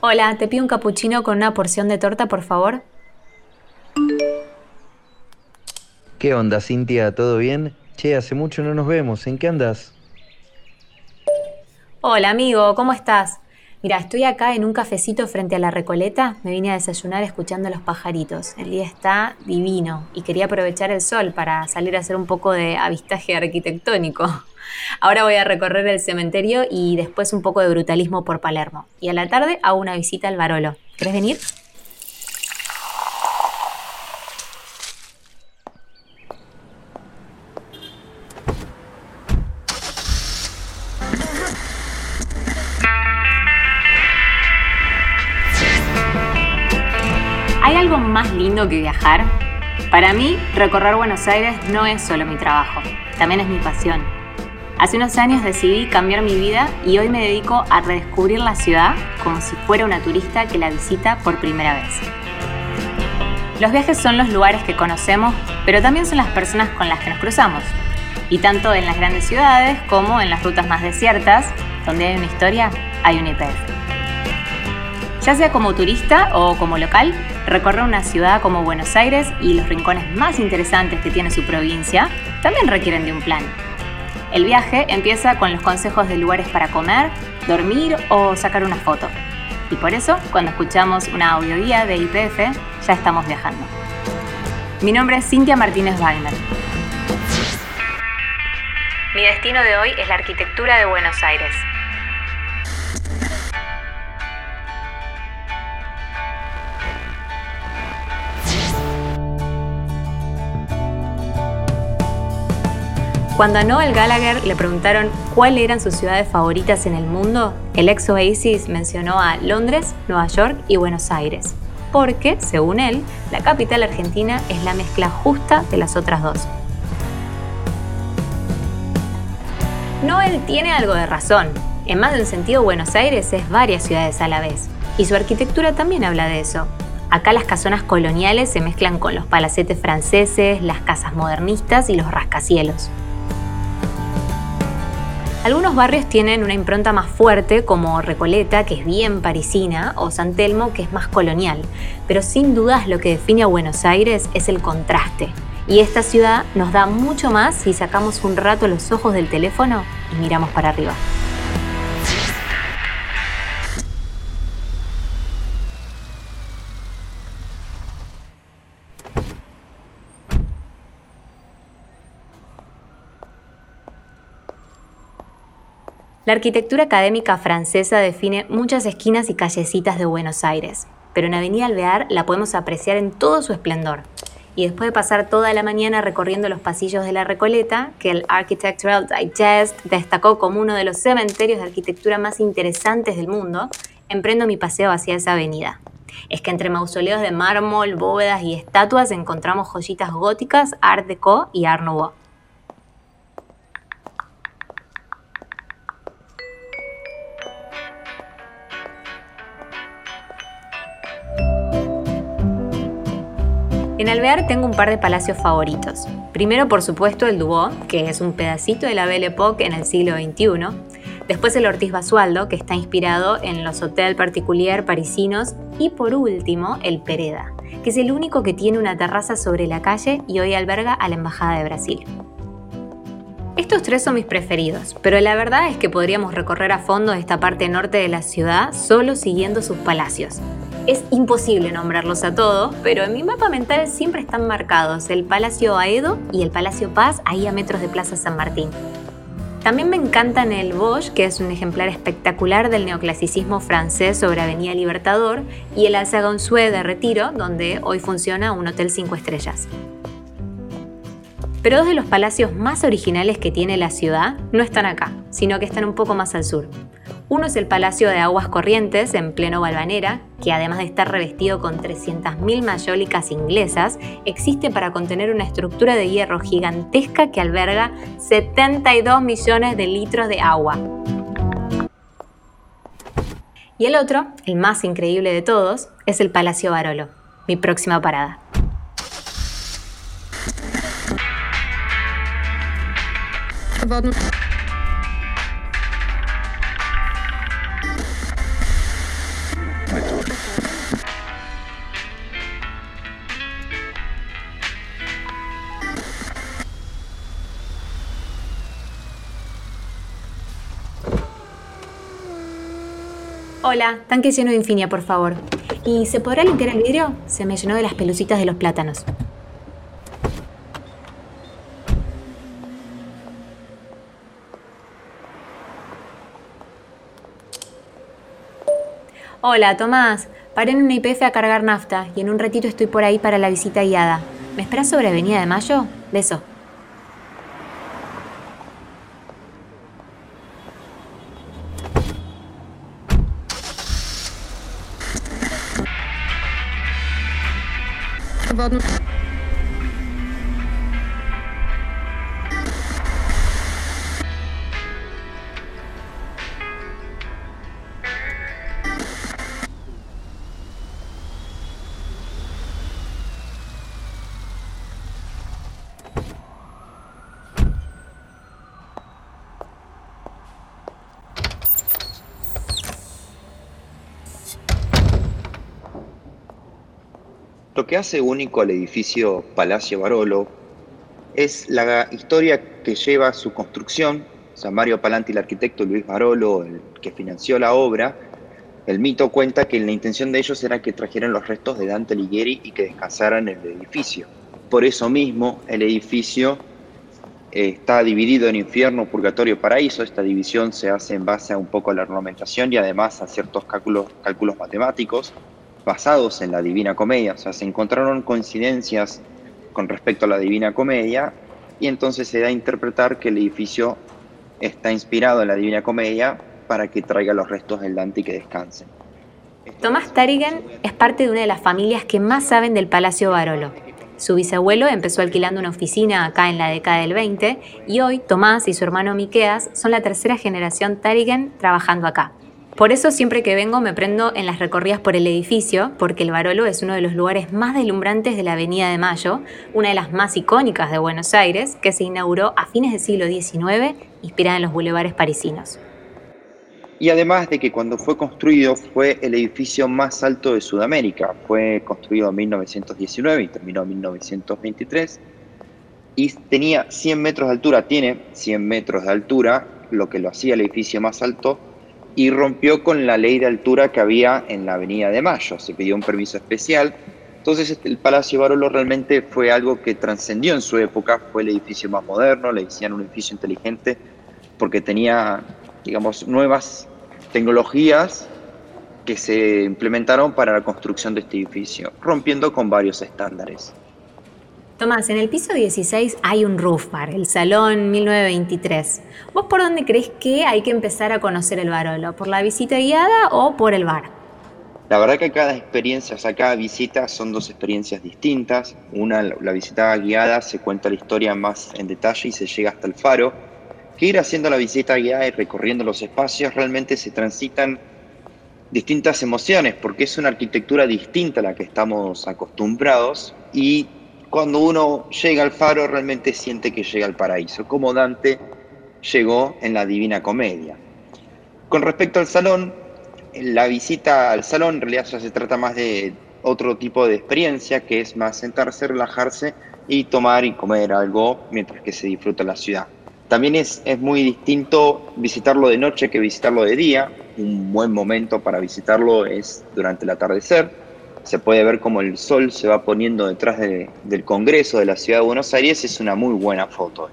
Hola, te pido un cappuccino con una porción de torta, por favor. ¿Qué onda, Cintia? ¿Todo bien? Che, hace mucho no nos vemos. ¿En qué andas? Hola, amigo, ¿cómo estás? Mira, estoy acá en un cafecito frente a la Recoleta. Me vine a desayunar escuchando a los pajaritos. El día está divino y quería aprovechar el sol para salir a hacer un poco de avistaje arquitectónico. Ahora voy a recorrer el cementerio y después un poco de brutalismo por Palermo. Y a la tarde hago una visita al Barolo. ¿Querés venir? Que viajar? Para mí, recorrer Buenos Aires no es solo mi trabajo, también es mi pasión. Hace unos años decidí cambiar mi vida y hoy me dedico a redescubrir la ciudad como si fuera una turista que la visita por primera vez. Los viajes son los lugares que conocemos, pero también son las personas con las que nos cruzamos. Y tanto en las grandes ciudades como en las rutas más desiertas, donde hay una historia, hay un IPF. Ya sea como turista o como local, recorrer una ciudad como Buenos Aires y los rincones más interesantes que tiene su provincia también requieren de un plan. El viaje empieza con los consejos de lugares para comer, dormir o sacar una foto. Y por eso, cuando escuchamos una audioguía de IPF, ya estamos viajando. Mi nombre es Cintia Martínez Wagner. Mi destino de hoy es la arquitectura de Buenos Aires. Cuando a Noel Gallagher le preguntaron cuáles eran sus ciudades favoritas en el mundo, el ex Oasis mencionó a Londres, Nueva York y Buenos Aires, porque, según él, la capital argentina es la mezcla justa de las otras dos. Noel tiene algo de razón. En más de un sentido, Buenos Aires es varias ciudades a la vez, y su arquitectura también habla de eso. Acá las casonas coloniales se mezclan con los palacetes franceses, las casas modernistas y los rascacielos. Algunos barrios tienen una impronta más fuerte, como Recoleta, que es bien parisina, o San Telmo, que es más colonial, pero sin dudas lo que define a Buenos Aires es el contraste. Y esta ciudad nos da mucho más si sacamos un rato los ojos del teléfono y miramos para arriba. La arquitectura académica francesa define muchas esquinas y callecitas de Buenos Aires, pero en Avenida Alvear la podemos apreciar en todo su esplendor. Y después de pasar toda la mañana recorriendo los pasillos de la Recoleta, que el Architectural Digest destacó como uno de los cementerios de arquitectura más interesantes del mundo, emprendo mi paseo hacia esa avenida. Es que entre mausoleos de mármol, bóvedas y estatuas encontramos joyitas góticas, Art Deco y Art Nouveau. En Alvear tengo un par de palacios favoritos. Primero, por supuesto, el Dubó, que es un pedacito de la Belle Époque en el siglo XXI. Después el Ortiz Basualdo, que está inspirado en los hôtels particulier parisinos. Y por último, el Pereda, que es el único que tiene una terraza sobre la calle y hoy alberga a la Embajada de Brasil. Estos tres son mis preferidos, pero la verdad es que podríamos recorrer a fondo esta parte norte de la ciudad solo siguiendo sus palacios. Es imposible nombrarlos a todos, pero en mi mapa mental siempre están marcados el Palacio Aedo y el Palacio Paz, ahí a metros de Plaza San Martín. También me encantan el Bosch, que es un ejemplar espectacular del neoclasicismo francés sobre Avenida Libertador, y el Alza de Retiro, donde hoy funciona un hotel 5 estrellas. Pero dos de los palacios más originales que tiene la ciudad no están acá, sino que están un poco más al sur. Uno es el Palacio de Aguas Corrientes, en pleno Balvanera, que además de estar revestido con 300.000 mayólicas inglesas, existe para contener una estructura de hierro gigantesca que alberga 72 millones de litros de agua. Y el otro, el más increíble de todos, es el Palacio Barolo, mi próxima parada. Hola, tanque lleno de infinia, por favor. ¿Y se podrá limpiar el vidrio? Se me llenó de las pelucitas de los plátanos. Hola, Tomás. Paré en una IPF a cargar nafta y en un ratito estoy por ahí para la visita guiada. ¿Me esperas sobre Avenida de Mayo? Beso. geworden. Lo que hace único al edificio Palacio Barolo es la historia que lleva su construcción. Sea, Mario Palanti, el arquitecto, Luis Barolo, el que financió la obra, el mito cuenta que la intención de ellos era que trajeran los restos de Dante Alighieri y que descansaran en el edificio. Por eso mismo el edificio eh, está dividido en infierno, purgatorio, paraíso. Esta división se hace en base a un poco a la ornamentación y además a ciertos cálculos matemáticos basados en la Divina Comedia, o sea, se encontraron coincidencias con respecto a la Divina Comedia y entonces se da a interpretar que el edificio está inspirado en la Divina Comedia para que traiga los restos del Dante y que descansen. Tomás Tarigan es parte de una de las familias que más saben del Palacio Barolo. Su bisabuelo empezó alquilando una oficina acá en la década del 20 y hoy Tomás y su hermano Miqueas son la tercera generación Tarigan trabajando acá. Por eso siempre que vengo me prendo en las recorridas por el edificio, porque el Barolo es uno de los lugares más deslumbrantes de la Avenida de Mayo, una de las más icónicas de Buenos Aires, que se inauguró a fines del siglo XIX, inspirada en los bulevares parisinos. Y además de que cuando fue construido fue el edificio más alto de Sudamérica, fue construido en 1919 y terminó en 1923, y tenía 100 metros de altura, tiene 100 metros de altura, lo que lo hacía el edificio más alto y rompió con la ley de altura que había en la Avenida de Mayo. Se pidió un permiso especial. Entonces este, el Palacio Barolo realmente fue algo que trascendió en su época, fue el edificio más moderno, le decían un edificio inteligente porque tenía, digamos, nuevas tecnologías que se implementaron para la construcción de este edificio, rompiendo con varios estándares. Tomás, en el piso 16 hay un roof bar, el Salón 1923. ¿Vos por dónde crees que hay que empezar a conocer el Barolo? ¿Por la visita guiada o por el bar? La verdad que cada experiencia, o sea, cada visita son dos experiencias distintas. Una, la visita guiada, se cuenta la historia más en detalle y se llega hasta el faro. Que ir haciendo la visita guiada y recorriendo los espacios realmente se transitan distintas emociones, porque es una arquitectura distinta a la que estamos acostumbrados y cuando uno llega al faro realmente siente que llega al paraíso, como Dante llegó en la Divina Comedia. Con respecto al salón, la visita al salón en realidad se trata más de otro tipo de experiencia, que es más sentarse, relajarse y tomar y comer algo mientras que se disfruta la ciudad. También es, es muy distinto visitarlo de noche que visitarlo de día. Un buen momento para visitarlo es durante el atardecer se puede ver como el sol se va poniendo detrás del Congreso de la Ciudad de Buenos Aires, es una muy buena foto.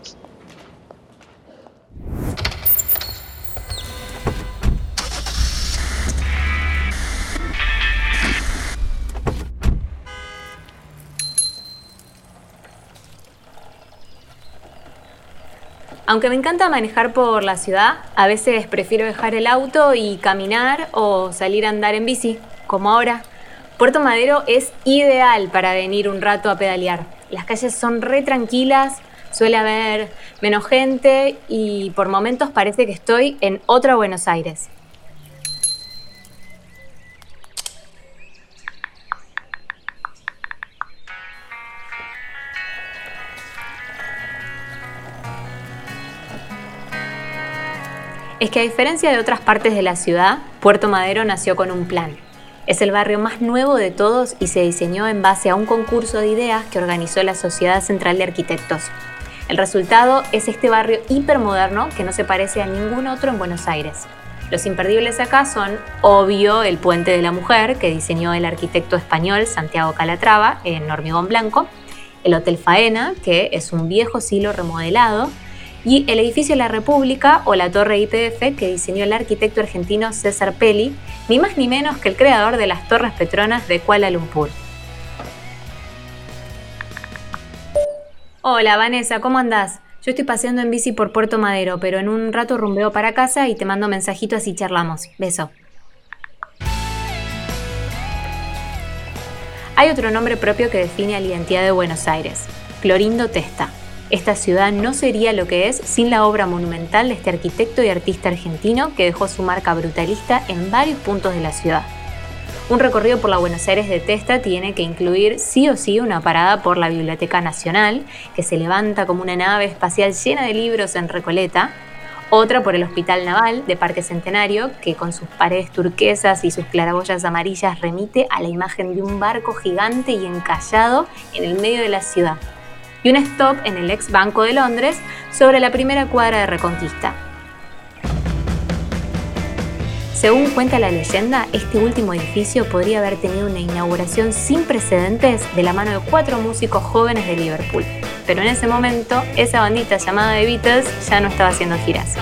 Aunque me encanta manejar por la ciudad, a veces prefiero dejar el auto y caminar o salir a andar en bici, como ahora. Puerto Madero es ideal para venir un rato a pedalear. Las calles son re tranquilas, suele haber menos gente y por momentos parece que estoy en otra Buenos Aires. Es que a diferencia de otras partes de la ciudad, Puerto Madero nació con un plan. Es el barrio más nuevo de todos y se diseñó en base a un concurso de ideas que organizó la Sociedad Central de Arquitectos. El resultado es este barrio hipermoderno que no se parece a ningún otro en Buenos Aires. Los imperdibles acá son, obvio, el Puente de la Mujer, que diseñó el arquitecto español Santiago Calatrava en hormigón blanco, el Hotel Faena, que es un viejo silo remodelado, y el edificio la República o la Torre IPF, que diseñó el arquitecto argentino César Pelli, ni más ni menos que el creador de las Torres Petronas de Kuala Lumpur. Hola Vanessa, ¿cómo andás? Yo estoy paseando en bici por Puerto Madero, pero en un rato rumbeo para casa y te mando mensajito así charlamos. Beso. Hay otro nombre propio que define a la identidad de Buenos Aires, Clorindo Testa. Esta ciudad no sería lo que es sin la obra monumental de este arquitecto y artista argentino que dejó su marca brutalista en varios puntos de la ciudad. Un recorrido por la Buenos Aires de Testa tiene que incluir sí o sí una parada por la Biblioteca Nacional, que se levanta como una nave espacial llena de libros en Recoleta, otra por el Hospital Naval de Parque Centenario, que con sus paredes turquesas y sus claraboyas amarillas remite a la imagen de un barco gigante y encallado en el medio de la ciudad. Y un stop en el ex Banco de Londres sobre la primera cuadra de Reconquista, según cuenta la leyenda, este último edificio podría haber tenido una inauguración sin precedentes de la mano de cuatro músicos jóvenes de Liverpool. Pero en ese momento, esa bandita llamada The Beatles ya no estaba haciendo giras.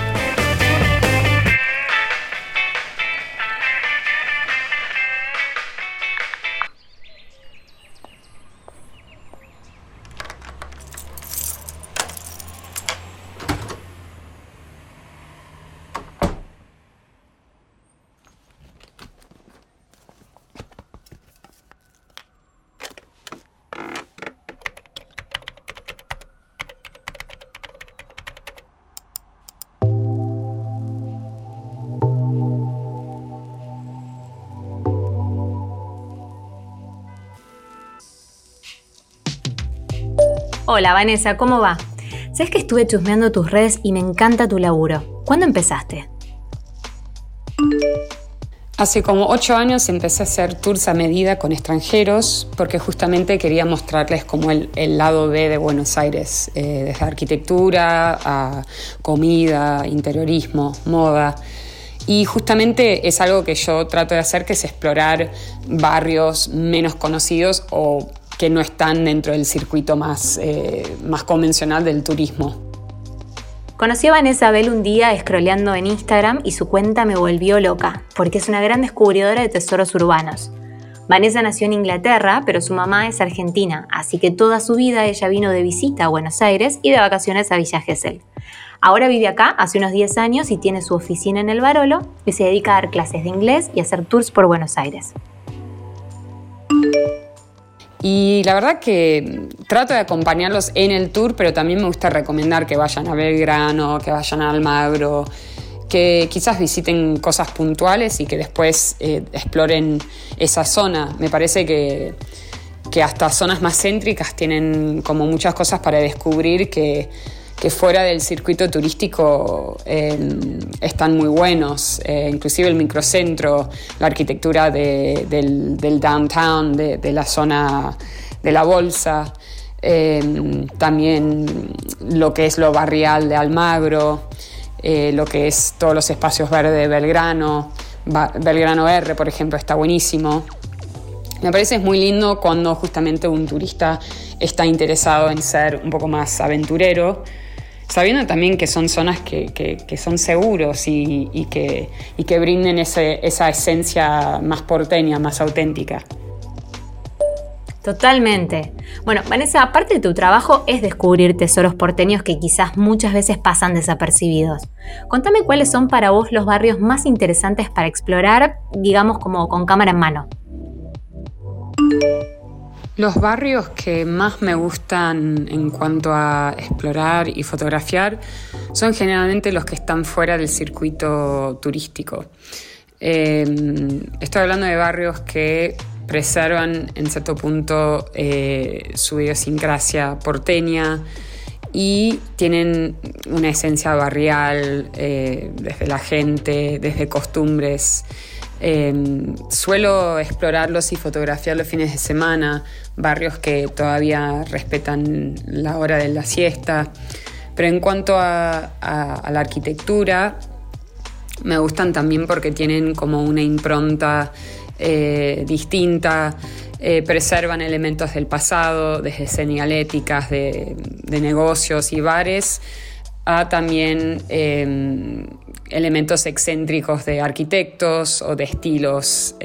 Hola Vanessa, ¿cómo va? Sabes que estuve chusmeando tus redes y me encanta tu laburo. ¿Cuándo empezaste? Hace como ocho años empecé a hacer tours a medida con extranjeros porque justamente quería mostrarles como el, lado B de Buenos Aires, eh, desde arquitectura a comida, interiorismo, moda. Y justamente es algo que yo trato de hacer, que es explorar barrios menos conocidos o que no están dentro del circuito más, eh, más convencional del turismo. Conocí a Vanessa Bell un día scrolleando en Instagram y su cuenta me volvió loca, porque es una gran descubridora de tesoros urbanos. Vanessa nació en Inglaterra, pero su mamá es argentina, así que toda su vida ella vino de visita a Buenos Aires y de vacaciones a Villa Gesell. Ahora vive acá hace unos 10 años y tiene su oficina en el Barolo y se dedica a dar clases de inglés y hacer tours por Buenos Aires. Y la verdad que trato de acompañarlos en el tour, pero también me gusta recomendar que vayan a Belgrano, que vayan a Almagro, que quizás visiten cosas puntuales y que después eh, exploren esa zona. Me parece que, que hasta zonas más céntricas tienen como muchas cosas para descubrir que que fuera del circuito turístico em, están muy buenos, eh, inclusive el microcentro, la arquitectura del, downtown, de, la zona de la bolsa, em, también lo que es lo barrial de Almagro, eh, lo que es todos los espacios verdes de Belgrano, Belgrano R, por ejemplo, está buenísimo. Me parece muy lindo cuando justamente un turista está interesado en ser un poco más aventurero sabiendo también que son zonas que, son seguros y, que, que, brinden esa esencia más porteña, más auténtica. Totalmente. Bueno, Vanessa, aparte de tu trabajo es descubrir tesoros porteños que quizás muchas veces pasan desapercibidos. Contame cuáles son para vos los barrios más interesantes para explorar, digamos como con cámara en mano. Los barrios que más me gustan en cuanto a explorar y fotografiar son generalmente los que están fuera del circuito turístico. Em, estoy hablando de barrios que preservan en cierto punto eh, su idiosincrasia porteña y tienen una esencia barrial eh, desde la gente, desde costumbres. Em, suelo explorarlos y fotografiar los fines de semana, barrios que todavía respetan la hora de la siesta. Pero en cuanto a, la arquitectura, Me gustan también porque tienen como una impronta eh, distinta, eh, preservan elementos del pasado, desde señaléticas de, negocios y bares, a también eh, elementos excéntricos de arquitectos o de estilos,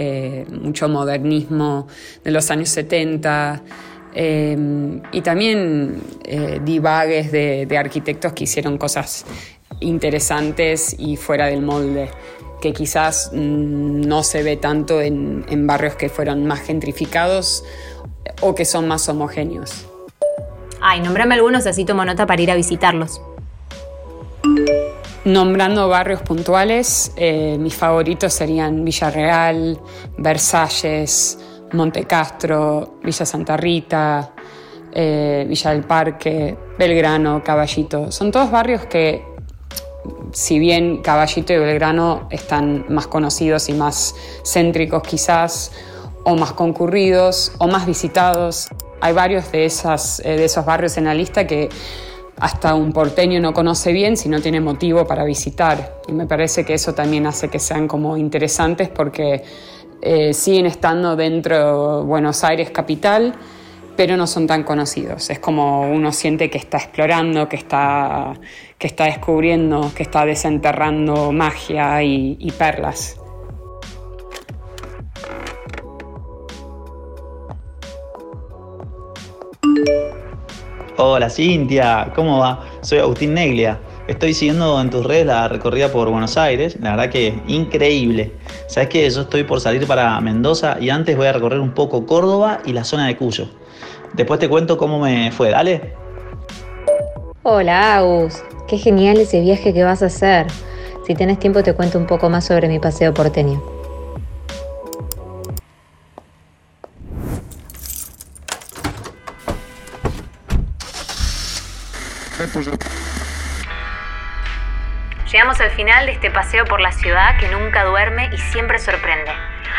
mucho modernismo de los años 70. y también divagues de arquitectos que hicieron cosas interesantes y fuera del molde que quizás mm, no se ve tanto en, barrios que fueron más gentrificados o que son más homogéneos. Ay, nombrame algunos así tomo nota para ir a visitarlos. Nombrando barrios puntuales, eh, mis favoritos serían Villarreal, Versalles, Montecastro, Villa Santa Rita, eh, Villa del Parque, Belgrano, Caballito. Son todos barrios que si bien Caballito y Belgrano están más conocidos y más céntricos quizás, o más concurridos, o más visitados, hay varios de, eh, de esos barrios en la lista que hasta un porteño no conoce bien si no tiene motivo para visitar. Y me parece que eso también hace que sean como interesantes porque eh, siguen estando dentro de Buenos Aires capital, pero no son tan conocidos. Es como uno siente que está explorando, que está, que está descubriendo, que está desenterrando magia y, y perlas. Hola Cintia, ¿cómo va? Soy Agustín Neglia. Estoy siguiendo en tus redes la recorrida por Buenos Aires, la verdad que increíble. Sabes que yo estoy por salir para Mendoza y antes voy a recorrer un poco Córdoba y la zona de Cuyo. Después te cuento cómo me fue, dale. Hola Agus, qué genial ese viaje que vas a hacer. Si tienes tiempo te cuento un poco más sobre mi paseo porteño. Llegamos al final de este paseo por la ciudad que nunca duerme y siempre sorprende.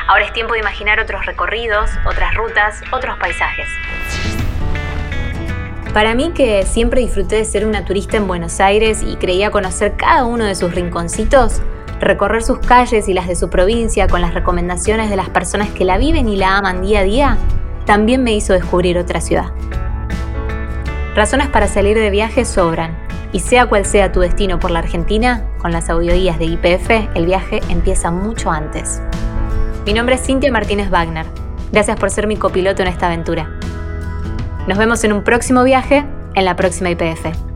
Ahora es tiempo de imaginar otros recorridos, otras rutas, otros paisajes. Para mí que siempre disfruté de ser una turista en Buenos Aires y creía conocer cada uno de sus rinconcitos, recorrer sus calles y las de su provincia con las recomendaciones de las personas que la viven y la aman día a día, también me hizo descubrir otra ciudad. Razones para salir de viaje sobran, y sea cual sea tu destino por la Argentina, con las audioguías de IPF el viaje empieza mucho antes. Mi nombre es Cintia Martínez Wagner. Gracias por ser mi copiloto en esta aventura. Nos vemos en un próximo viaje en la próxima IPF.